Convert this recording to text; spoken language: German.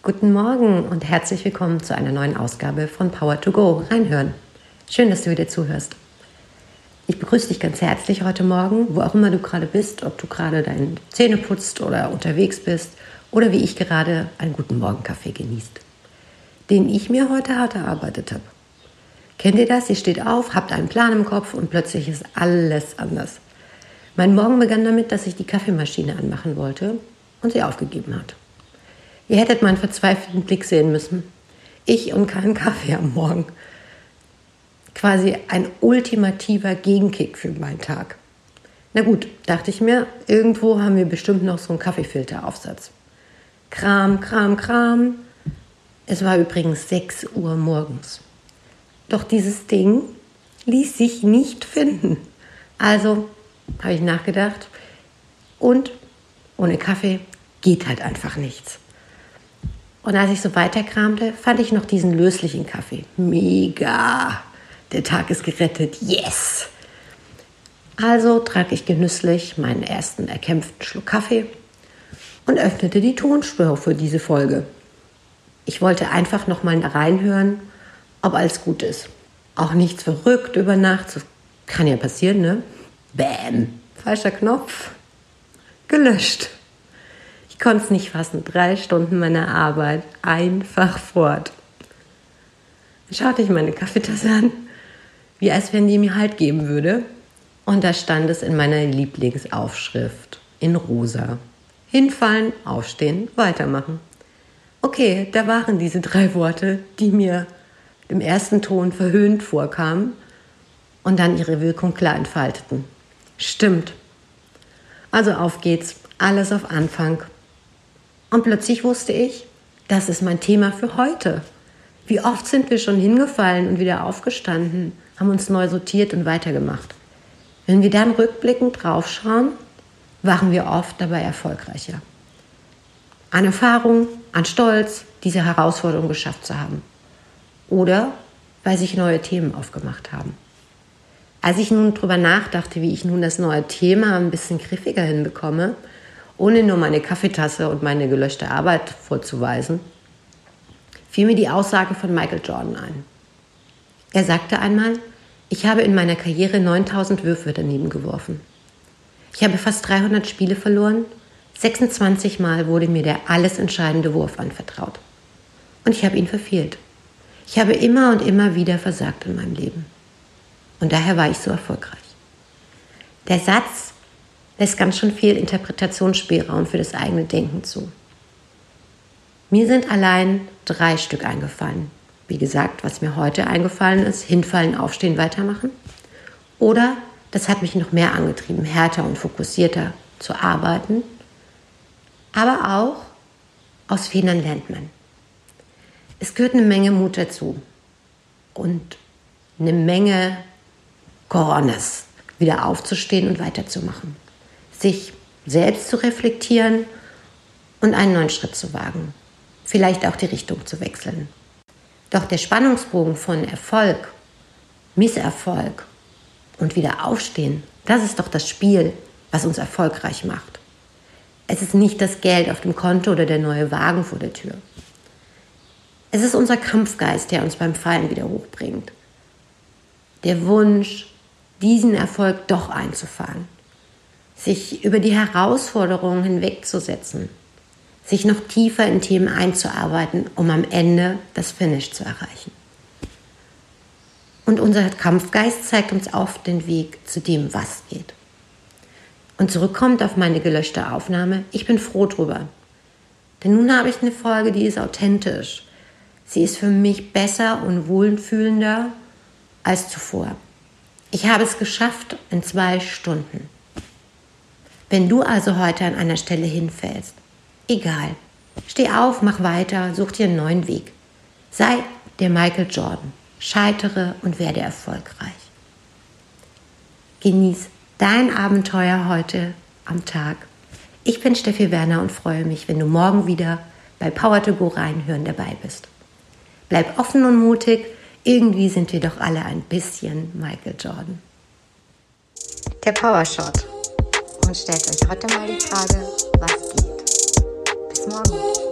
Guten Morgen und herzlich willkommen zu einer neuen Ausgabe von Power to Go. Reinhören. Schön, dass du wieder zuhörst. Ich begrüße dich ganz herzlich heute Morgen, wo auch immer du gerade bist, ob du gerade deine Zähne putzt oder unterwegs bist oder wie ich gerade einen guten Morgenkaffee genießt, den ich mir heute hart erarbeitet habe. Kennt ihr das? Ihr steht auf, habt einen Plan im Kopf und plötzlich ist alles anders. Mein Morgen begann damit, dass ich die Kaffeemaschine anmachen wollte und sie aufgegeben hat. Ihr hättet meinen verzweifelten Blick sehen müssen. Ich und keinen Kaffee am Morgen. Quasi ein ultimativer Gegenkick für meinen Tag. Na gut, dachte ich mir, irgendwo haben wir bestimmt noch so einen Kaffeefilteraufsatz. Kram, Kram, Kram. Es war übrigens 6 Uhr morgens. Doch dieses Ding ließ sich nicht finden. Also habe ich nachgedacht und ohne Kaffee geht halt einfach nichts. Und als ich so weiterkramte, fand ich noch diesen löslichen Kaffee. Mega! Der Tag ist gerettet. Yes! Also trank ich genüsslich meinen ersten erkämpften Schluck Kaffee und öffnete die Tonspur für diese Folge. Ich wollte einfach noch mal reinhören, ob alles gut ist. Auch nichts verrückt über Nacht. Das kann ja passieren, ne? Bäm! Falscher Knopf. Gelöscht. Ich konnte es nicht fassen. Drei Stunden meiner Arbeit einfach fort. Dann schaute ich meine Kaffeetasse an, wie als wenn die mir Halt geben würde. Und da stand es in meiner Lieblingsaufschrift in rosa. Hinfallen, aufstehen, weitermachen. Okay, da waren diese drei Worte, die mir im ersten Ton verhöhnt vorkamen und dann ihre Wirkung klar entfalteten. Stimmt. Also auf geht's, alles auf Anfang und plötzlich wusste ich, das ist mein Thema für heute. Wie oft sind wir schon hingefallen und wieder aufgestanden, haben uns neu sortiert und weitergemacht. Wenn wir dann rückblickend draufschauen, waren wir oft dabei erfolgreicher. An Erfahrung, an Stolz, diese Herausforderung geschafft zu haben. Oder weil sich neue Themen aufgemacht haben. Als ich nun darüber nachdachte, wie ich nun das neue Thema ein bisschen griffiger hinbekomme, ohne nur meine Kaffeetasse und meine gelöschte Arbeit vorzuweisen, fiel mir die Aussage von Michael Jordan ein. Er sagte einmal, ich habe in meiner Karriere 9000 Würfe daneben geworfen. Ich habe fast 300 Spiele verloren, 26 Mal wurde mir der alles entscheidende Wurf anvertraut. Und ich habe ihn verfehlt. Ich habe immer und immer wieder versagt in meinem Leben. Und daher war ich so erfolgreich. Der Satz lässt ganz schön viel Interpretationsspielraum für das eigene Denken zu. Mir sind allein drei Stück eingefallen. Wie gesagt, was mir heute eingefallen ist, hinfallen, aufstehen, weitermachen. Oder, das hat mich noch mehr angetrieben, härter und fokussierter zu arbeiten. Aber auch, aus Fehlern lernt man. Es gehört eine Menge Mut dazu und eine Menge Kornes, wieder aufzustehen und weiterzumachen sich selbst zu reflektieren und einen neuen Schritt zu wagen. Vielleicht auch die Richtung zu wechseln. Doch der Spannungsbogen von Erfolg, Misserfolg und wieder aufstehen, das ist doch das Spiel, was uns erfolgreich macht. Es ist nicht das Geld auf dem Konto oder der neue Wagen vor der Tür. Es ist unser Kampfgeist, der uns beim Fallen wieder hochbringt. Der Wunsch, diesen Erfolg doch einzufahren sich über die Herausforderungen hinwegzusetzen, sich noch tiefer in Themen einzuarbeiten, um am Ende das Finish zu erreichen. Und unser Kampfgeist zeigt uns oft den Weg zu dem, was geht. Und zurückkommt auf meine gelöschte Aufnahme, ich bin froh drüber. Denn nun habe ich eine Folge, die ist authentisch. Sie ist für mich besser und wohlfühlender als zuvor. Ich habe es geschafft in zwei Stunden. Wenn du also heute an einer Stelle hinfällst, egal, steh auf, mach weiter, such dir einen neuen Weg. Sei der Michael Jordan, scheitere und werde erfolgreich. Genieß dein Abenteuer heute am Tag. Ich bin Steffi Werner und freue mich, wenn du morgen wieder bei Power to Go reinhören dabei bist. Bleib offen und mutig, irgendwie sind wir doch alle ein bisschen Michael Jordan. Der Power Shot und stellt euch heute mal die Frage, was geht. Bis morgen.